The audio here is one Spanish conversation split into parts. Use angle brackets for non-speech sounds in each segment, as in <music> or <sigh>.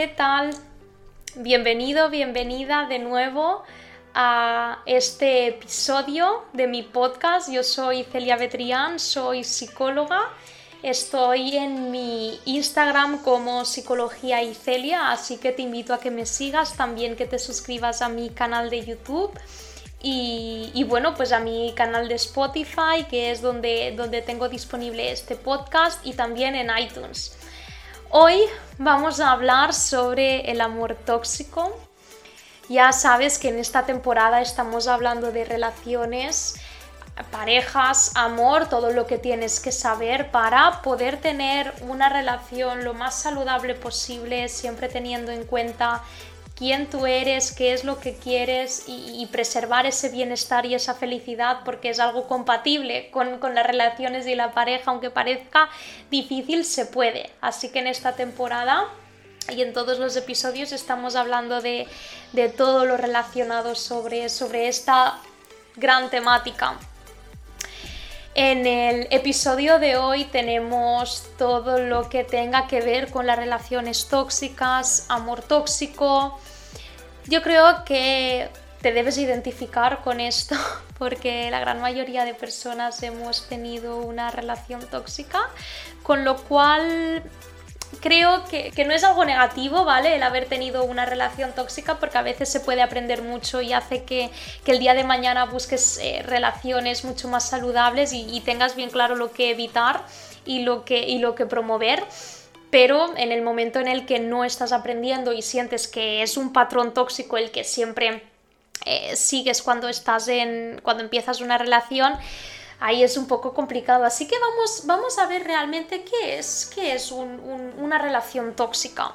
¿qué tal? Bienvenido, bienvenida de nuevo a este episodio de mi podcast. Yo soy Celia Betrián, soy psicóloga. Estoy en mi Instagram como Psicología y Celia, así que te invito a que me sigas, también que te suscribas a mi canal de YouTube y, bueno, pues a mi canal de Spotify, que es donde, donde tengo disponible este podcast, y también en iTunes. Hoy vamos a hablar sobre el amor tóxico. Ya sabes que en esta temporada estamos hablando de relaciones, parejas, amor, todo lo que tienes que saber para poder tener una relación lo más saludable posible, siempre teniendo en cuenta quién tú eres, qué es lo que quieres y, preservar ese bienestar y esa felicidad porque es algo compatible con, las relaciones y la pareja, aunque parezca difícil, se puede. Así que en esta temporada y en todos los episodios estamos hablando de, todo lo relacionado sobre, esta gran temática. En el episodio de hoy tenemos todo lo que tenga que ver con las relaciones tóxicas, amor tóxico, yo creo que te debes identificar con esto <laughs> porque la gran mayoría de personas hemos tenido una relación tóxica, con lo cual creo que, no es algo negativo, ¿vale? El haber tenido una relación tóxica porque a veces se puede aprender mucho y hace que, el día de mañana busques eh, relaciones mucho más saludables y, y, tengas bien claro lo que evitar y lo que, y lo que promover pero en el momento en el que no estás aprendiendo y sientes que es un patrón tóxico el que siempre eh, sigues cuando estás en cuando empiezas una relación ahí es un poco complicado. Así que vamos, vamos a ver realmente qué es qué es una relación tóxica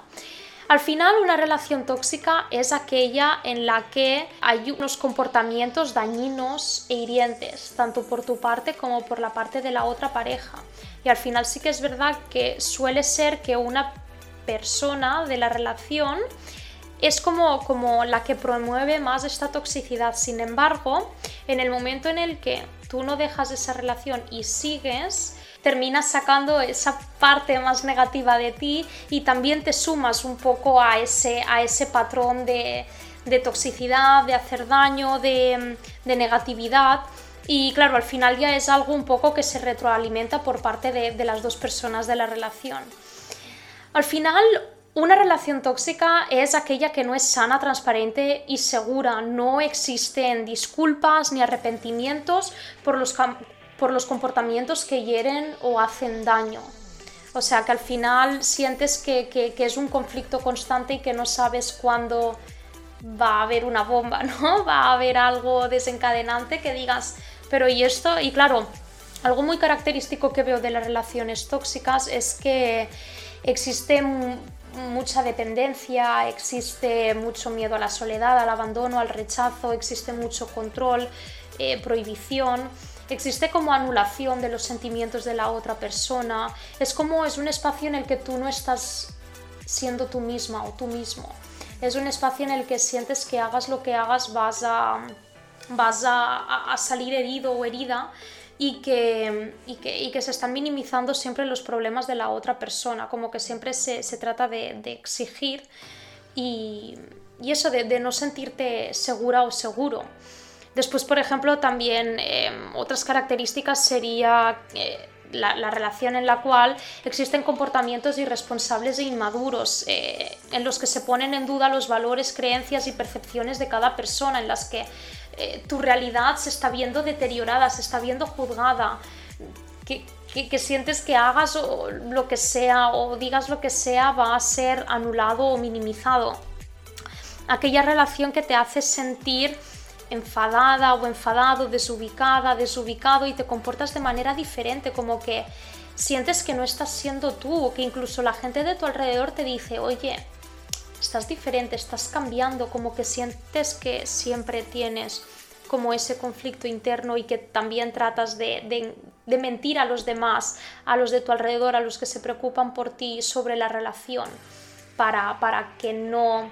al final, una relación tóxica es aquella en la que hay unos comportamientos dañinos e hirientes, tanto por tu parte como por la parte de la otra pareja. Y al final sí que es verdad que suele ser que una persona de la relación es como, como la que promueve más esta toxicidad. Sin embargo, en el momento en el que tú no dejas esa relación y sigues, terminas sacando esa parte más negativa de ti y también te sumas un poco a ese, a ese patrón de, toxicidad, de hacer daño, de, de negatividad. Y claro, al final ya es algo un poco que se retroalimenta por parte de, las dos personas de la relación. Al final, una relación tóxica es aquella que no es sana, transparente y segura. No existen disculpas ni arrepentimientos por los, por los comportamientos que hieren o hacen daño. O sea que al final sientes que, que, es un conflicto constante y que no sabes cuándo va a haber una bomba, <laughs> ¿no? Va a haber algo desencadenante que digas, pero y esto, y claro, algo muy característico que veo de las relaciones tóxicas es que existe mucha dependencia, existe mucho miedo a la soledad, al abandono, al rechazo, existe mucho control, eh, prohibición, existe como anulación de los sentimientos de la otra persona, es como es un espacio en el que tú no estás siendo tú misma o tú mismo, es un espacio en el que sientes que hagas lo que hagas vas a vas a, salir herido o herida y que, y que, se están minimizando siempre los problemas de la otra persona, como que siempre se, trata de, exigir y, eso, de, no sentirte segura o seguro. Después, por ejemplo, también eh, otras características sería... Eh, la, relación en la cual existen comportamientos irresponsables e inmaduros, eh, en los que se ponen en duda los valores, creencias y percepciones de cada persona, en las que eh, tu realidad se está viendo deteriorada, se está viendo juzgada, que, sientes que hagas lo que sea o digas lo que sea va a ser anulado o minimizado. Aquella relación que te hace sentir enfadada o enfadado, desubicada, desubicado y te comportas de manera diferente, como que sientes que no estás siendo tú, que incluso la gente de tu alrededor te dice, oye, estás diferente, estás cambiando, como que sientes que siempre tienes como ese conflicto interno y que también tratas de, mentir a los demás, a los de tu alrededor, a los que se preocupan por ti sobre la relación, para, para que no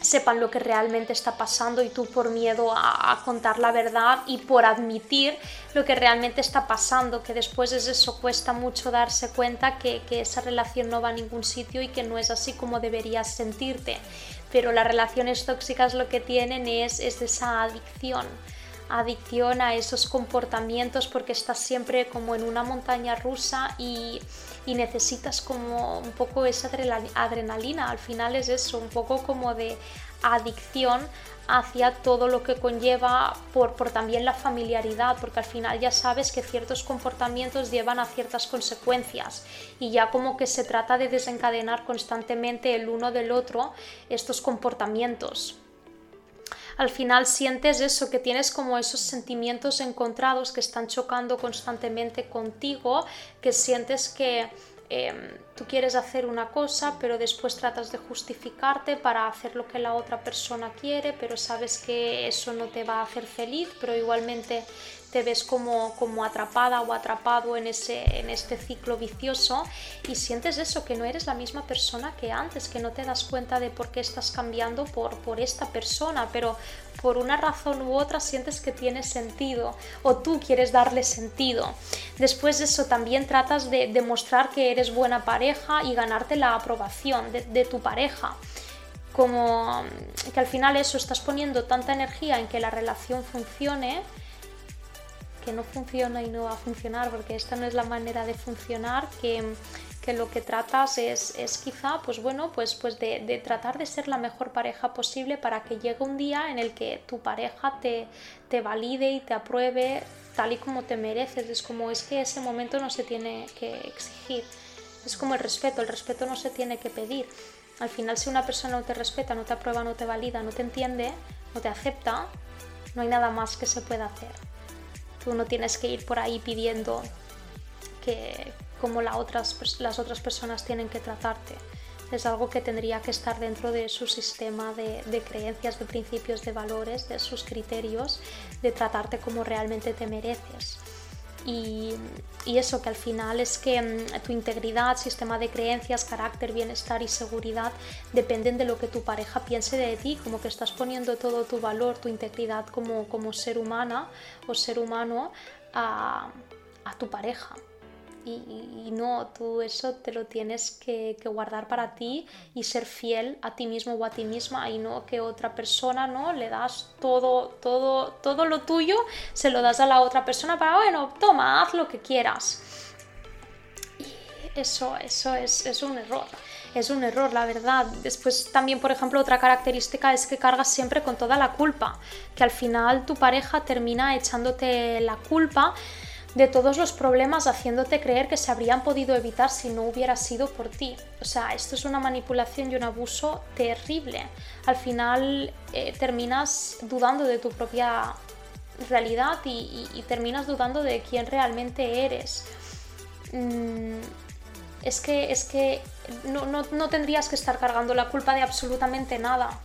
sepan lo que realmente está pasando y tú por miedo a, contar la verdad y por admitir lo que realmente está pasando, que después es eso, cuesta mucho darse cuenta que, esa relación no va a ningún sitio y que no es así como deberías sentirte. Pero las relaciones tóxicas lo que tienen es, es esa adicción adicción a esos comportamientos porque estás siempre como en una montaña rusa y y necesitas como un poco esa adrenalina. Al final es eso, un poco como de adicción hacia todo lo que conlleva por, por, también la familiaridad, porque al final ya sabes que ciertos comportamientos llevan a ciertas consecuencias y ya como que se trata de desencadenar constantemente el uno del otro estos comportamientos al final sientes eso, que tienes como esos sentimientos encontrados que están chocando constantemente contigo, que sientes que em, tú quieres hacer una cosa, pero después tratas de justificarte para hacer lo que la otra persona quiere, pero sabes que eso no te va a hacer feliz, pero igualmente te ves como, como atrapada o atrapado en, ese, en este ciclo vicioso y sientes eso, que no eres la misma persona que antes, que no te das cuenta de por qué estás cambiando por, por esta persona, pero por una razón u otra sientes que tiene sentido o tú quieres darle sentido. Después de eso también tratas de demostrar que eres buena pareja y ganarte la aprobación de, de tu pareja como que al final eso estás poniendo tanta energía en que la relación funcione no funciona y no va a funcionar, porque esta no es la manera de funcionar, que, lo que tratas es, es, quizá, pues bueno, pues, pues de, tratar de ser la mejor pareja posible para que llegue un día en el que tu pareja te, te valide y te apruebe tal y como te mereces. Es como es que ese momento no se tiene que exigir. Es como el respeto, el respeto no se tiene que pedir. Al final, si una persona no te respeta, no te aprueba, no te valida, no te entiende, no te acepta, no hay nada más que se pueda hacer. Tú no tienes que ir por ahí pidiendo que como las otras personas tienen que tratarte. Es algo que tendría que estar dentro de su sistema de creencias, de principios, de valores, de sus criterios, de tratarte como realmente te mereces. Y, eso que al final es que mm, tu integridad, sistema de creencias, carácter, bienestar y seguridad dependen de lo que tu pareja piense de ti, como que estás poniendo todo tu valor, tu integridad como, como ser humana o ser humano a, a tu pareja y, no, tú eso te lo tienes que, guardar para ti y ser fiel a ti mismo o a ti misma y no que otra persona, ¿no? Le das todo, todo, todo lo tuyo, se lo das a la otra persona para, bueno, toma, haz lo que quieras. Y eso, eso es, es un error es un error, la verdad. Después también, por ejemplo, otra característica es que cargas siempre con toda la culpa, que al final tu pareja termina echándote la culpa de todos los problemas haciéndote creer que se habrían podido evitar si no hubiera sido por ti. O sea, esto es una manipulación y un abuso terrible. Al final eh, terminas dudando de tu propia realidad y, terminas dudando de quién realmente eres. Mm, es que, es que no, no tendrías que estar cargando la culpa de absolutamente nada.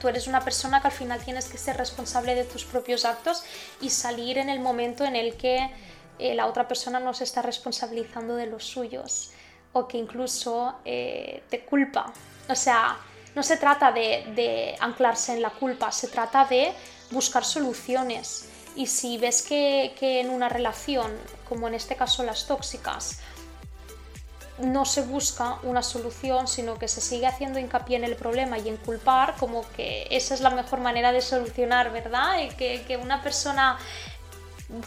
Tú eres una persona que al final tienes que ser responsable de tus propios actos y salir en el momento en el que eh, la otra persona no se está responsabilizando de los suyos o que incluso eh, te culpa. O sea, no se trata de, anclarse en la culpa, se trata de buscar soluciones. Y si ves que, que en una relación, como en este caso las tóxicas, no se busca una solución, sino que se sigue haciendo hincapié en el problema y en culpar, como que esa es la mejor manera de solucionar, ¿verdad? Y que, una persona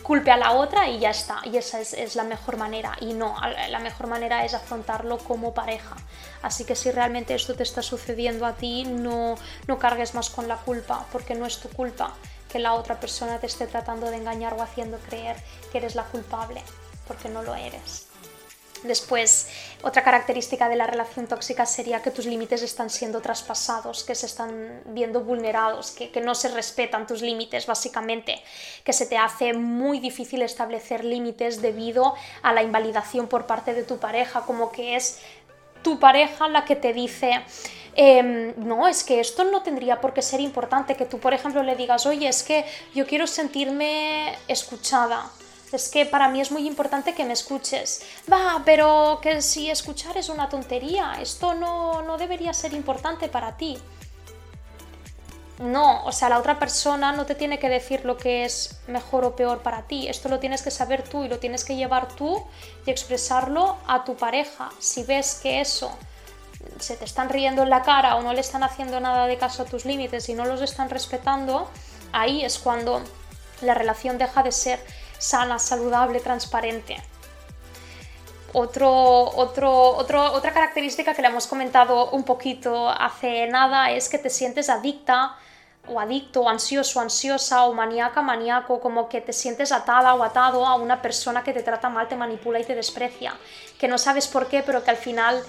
culpe a la otra y ya está, y esa es, la mejor manera, y no, la mejor manera es afrontarlo como pareja. Así que si realmente esto te está sucediendo a ti, no, no cargues más con la culpa, porque no es tu culpa que la otra persona te esté tratando de engañar o haciendo creer que eres la culpable, porque no lo eres. Después, otra característica de la relación tóxica sería que tus límites están siendo traspasados, que se están viendo vulnerados, que, no se respetan tus límites básicamente, que se te hace muy difícil establecer límites debido a la invalidación por parte de tu pareja, como que es tu pareja la que te dice, em, no, es que esto no tendría por qué ser importante, que tú, por ejemplo, le digas, oye, es que yo quiero sentirme escuchada es que para mí es muy importante que me escuches. Va, pero que si escuchar es una tontería, esto no, no debería ser importante para ti. no, o sea, la otra persona no te tiene que decir lo que es mejor o peor para ti. Esto lo tienes que saber tú y lo tienes que llevar tú y expresarlo a tu pareja. Si ves que eso se te están riendo en la cara o no le están haciendo nada de caso a tus límites y no los están respetando, ahí es cuando la relación deja de ser sana, saludable, transparente. Otra característica que le hemos comentado un poquito hace nada es que te sientes adicta o adicto, ansioso, ansiosa, o maníaca, maníaco, como que te sientes atada o atado a una persona que te trata mal, te manipula y te desprecia, que no sabes por qué, pero que al final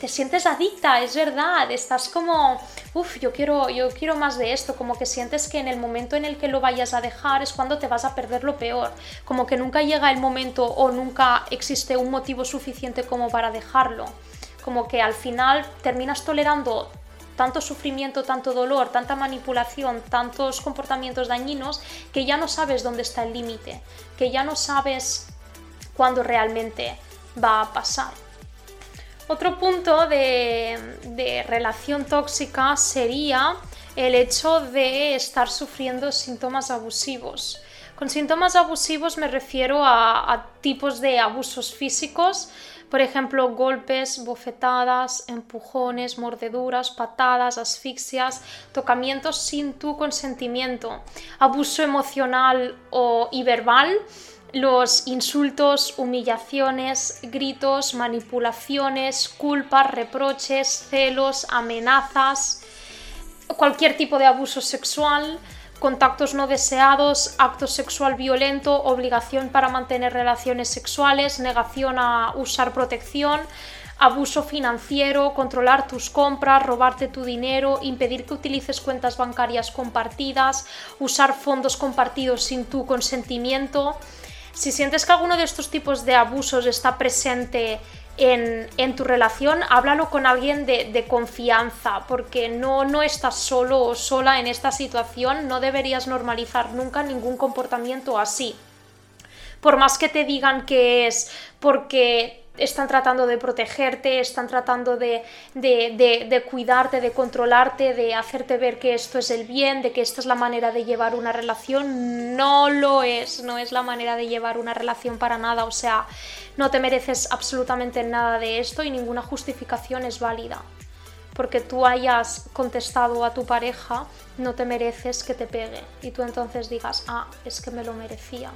te sientes adicta, es verdad, estás como, uff, yo quiero, yo quiero más de esto, como que sientes que en el momento en el que lo vayas a dejar es cuando te vas a perder lo peor, como que nunca llega el momento o nunca existe un motivo suficiente como para dejarlo, como que al final terminas tolerando tanto sufrimiento, tanto dolor, tanta manipulación, tantos comportamientos dañinos, que ya no sabes dónde está el límite, que ya no sabes cuándo realmente va a pasar. Otro punto de, relación tóxica sería el hecho de estar sufriendo síntomas abusivos. Con síntomas abusivos me refiero a tipos de abusos físicos, por ejemplo, golpes, bofetadas, empujones, mordeduras, patadas, asfixias, tocamientos sin tu consentimiento, abuso emocional o, y verbal, los insultos, humillaciones, gritos, manipulaciones, culpas, reproches, celos, amenazas, cualquier tipo de abuso sexual, contactos no deseados, acto sexual violento, obligación para mantener relaciones sexuales, negación a usar protección, abuso financiero, controlar tus compras, robarte tu dinero, impedir que utilices cuentas bancarias compartidas, usar fondos compartidos sin tu consentimiento. Si sientes que alguno de estos tipos de abusos está presente en, tu relación, háblalo con alguien de, confianza, porque no, no estás solo o sola en esta situación, no deberías normalizar nunca ningún comportamiento así. Por más que te digan que es porque están tratando de protegerte, están tratando de, de, cuidarte, de controlarte, de hacerte ver que esto es el bien, de que esta es la manera de llevar una relación. No lo es, no es la manera de llevar una relación para nada. O sea, no te mereces absolutamente nada de esto y ninguna justificación es válida. Porque tú hayas contestado a tu pareja, no te mereces que te pegue. Y tú entonces digas, ah, es que me lo merecía.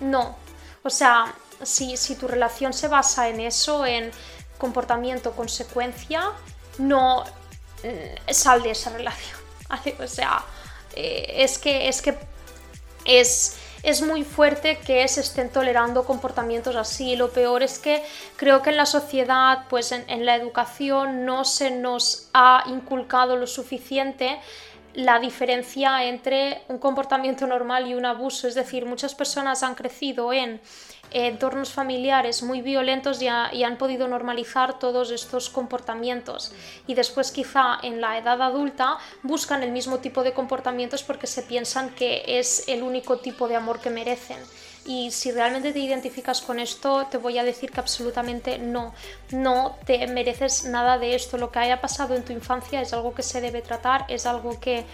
No. O sea, si, tu relación se basa en eso, en comportamiento, consecuencia, no mm, sal de esa relación. <laughs> O sea, eh, es que es que es, es muy fuerte que se estén tolerando comportamientos así. Lo peor es que creo que en la sociedad, pues en la educación, no se nos ha inculcado lo suficiente la diferencia entre un comportamiento normal y un abuso. Es decir, muchas personas han crecido en entornos familiares muy violentos y, han podido normalizar todos estos comportamientos. Y después quizá en la edad adulta buscan el mismo tipo de comportamientos porque se piensan que es el único tipo de amor que merecen. Y si realmente te identificas con esto, te voy a decir que absolutamente no. No te mereces nada de esto. Lo que haya pasado en tu infancia es algo que se debe tratar, es algo que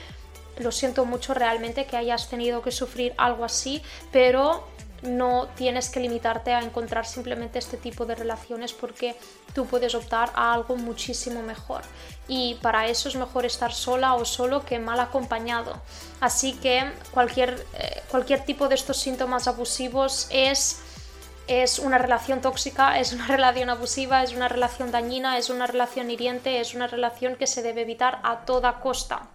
lo siento mucho realmente que hayas tenido que sufrir algo así, pero no tienes que limitarte a encontrar simplemente este tipo de relaciones porque tú puedes optar a algo muchísimo mejor y para eso es mejor estar sola o solo que mal acompañado así que cualquier, eh, cualquier tipo de estos síntomas abusivos es es una relación tóxica, <laughs> es una relación abusiva, es una relación dañina, es una relación hiriente, es una relación que se debe evitar a toda costa.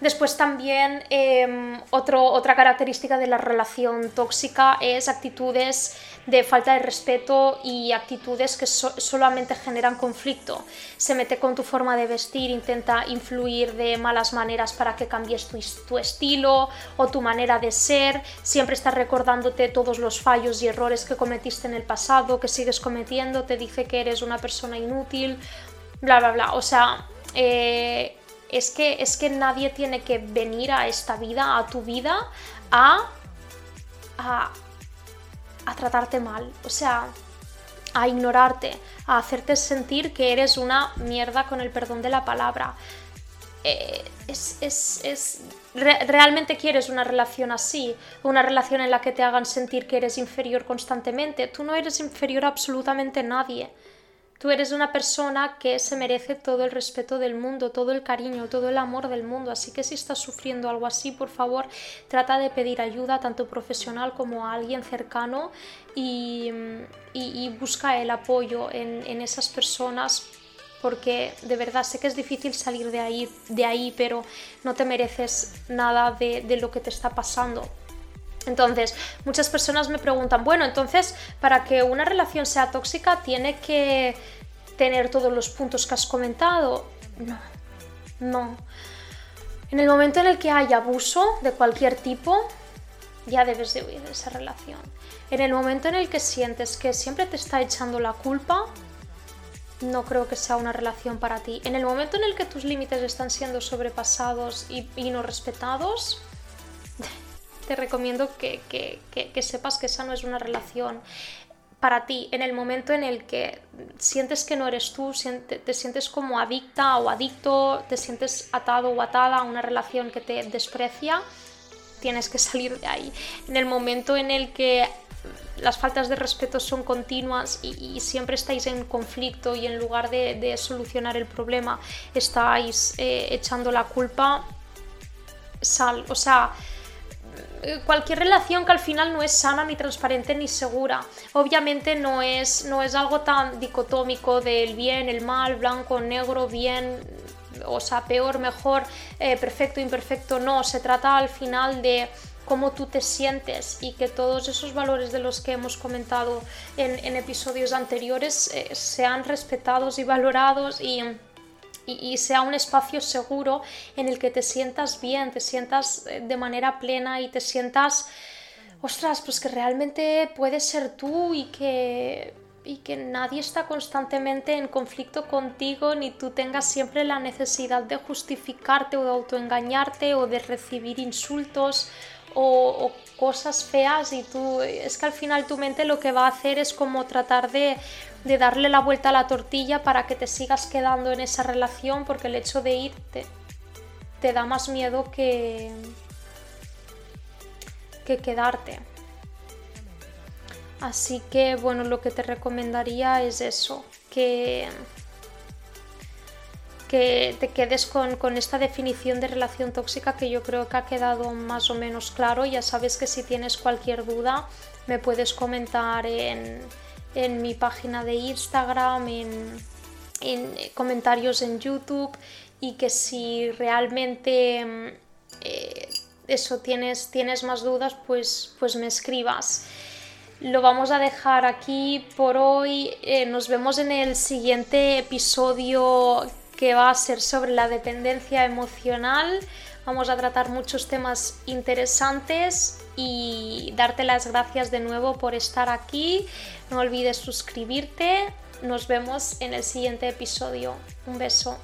Después también em, otra característica de la relación tóxica es actitudes de falta de respeto y actitudes que solamente generan conflicto. Se mete con tu forma de vestir, intenta influir de malas maneras para que cambies tu, tu estilo o tu manera de ser, siempre está recordándote todos los fallos y errores que cometiste en el pasado, que sigues cometiendo, te dice que eres una persona inútil, bla, bla, bla. O sea... Eh, es que, es que nadie tiene que venir a esta vida, a tu vida, a, a, tratarte mal, o sea, a ignorarte, a hacerte sentir que eres una mierda con el perdón de la palabra. eh, es, es, realmente quieres una relación así, una relación en la que te hagan sentir que eres inferior constantemente. Tú no eres inferior a absolutamente nadie. Tú eres una persona que se merece todo el respeto del mundo, todo el cariño, todo el amor del mundo. Así que si estás sufriendo algo así, por favor, trata de pedir ayuda, tanto profesional como a alguien cercano, y, busca el apoyo en, esas personas porque de verdad sé que es difícil salir de ahí, de ahí pero no te mereces nada de, de lo que te está pasando. Entonces, muchas personas me preguntan, bueno, entonces, para que una relación sea tóxica, ¿tiene que tener todos los puntos que has comentado? No, no. En el momento en el que hay abuso de cualquier tipo, ya debes de huir de esa relación. En el momento en el que sientes que siempre te está echando la culpa, no creo que sea una relación para ti. En el momento en el que tus límites están siendo sobrepasados y, y no respetados, te recomiendo que, sepas que esa no es una relación para ti en el momento en el que sientes que no eres tú, te sientes como adicta o adicto, te sientes atado o atada a una relación que te desprecia, tienes que salir de ahí. En el momento en el que las faltas de respeto son continuas y, siempre estáis en conflicto y en lugar de, solucionar el problema estáis eh, echando la culpa, sal, o sea, cualquier relación que al final no es sana, ni transparente, ni segura. Obviamente no es, no es algo tan dicotómico del bien, el mal, blanco, negro, bien, o sea, peor, mejor, eh, perfecto, imperfecto. No, se trata al final de cómo tú te sientes y que todos esos valores de los que hemos comentado en, episodios anteriores eh, sean respetados y valorados y y, sea un espacio seguro en el que te sientas bien, te sientas eh, de manera plena y te sientas, ostras, pues que realmente puedes ser tú y que y que nadie está constantemente en conflicto contigo ni tú tengas siempre la necesidad de justificarte o de autoengañarte o de recibir insultos o, cosas feas y tú es que al final tu mente lo que va a hacer es como tratar de, darle la vuelta a la tortilla para que te sigas quedando en esa relación porque el hecho de irte te da más miedo que, que quedarte. Así que bueno, lo que te recomendaría es eso, que que te quedes con, esta definición de relación tóxica que yo creo que ha quedado más o menos claro. Ya sabes que si tienes cualquier duda me puedes comentar en, mi página de Instagram, en, comentarios en YouTube y que si realmente eh, eso tienes, tienes más dudas pues, pues me escribas. Lo vamos a dejar aquí por hoy. Eh, nos vemos en el siguiente episodio que va a ser sobre la dependencia emocional. Vamos a tratar muchos temas interesantes y darte las gracias de nuevo por estar aquí. No olvides suscribirte. Nos vemos en el siguiente episodio. Un beso.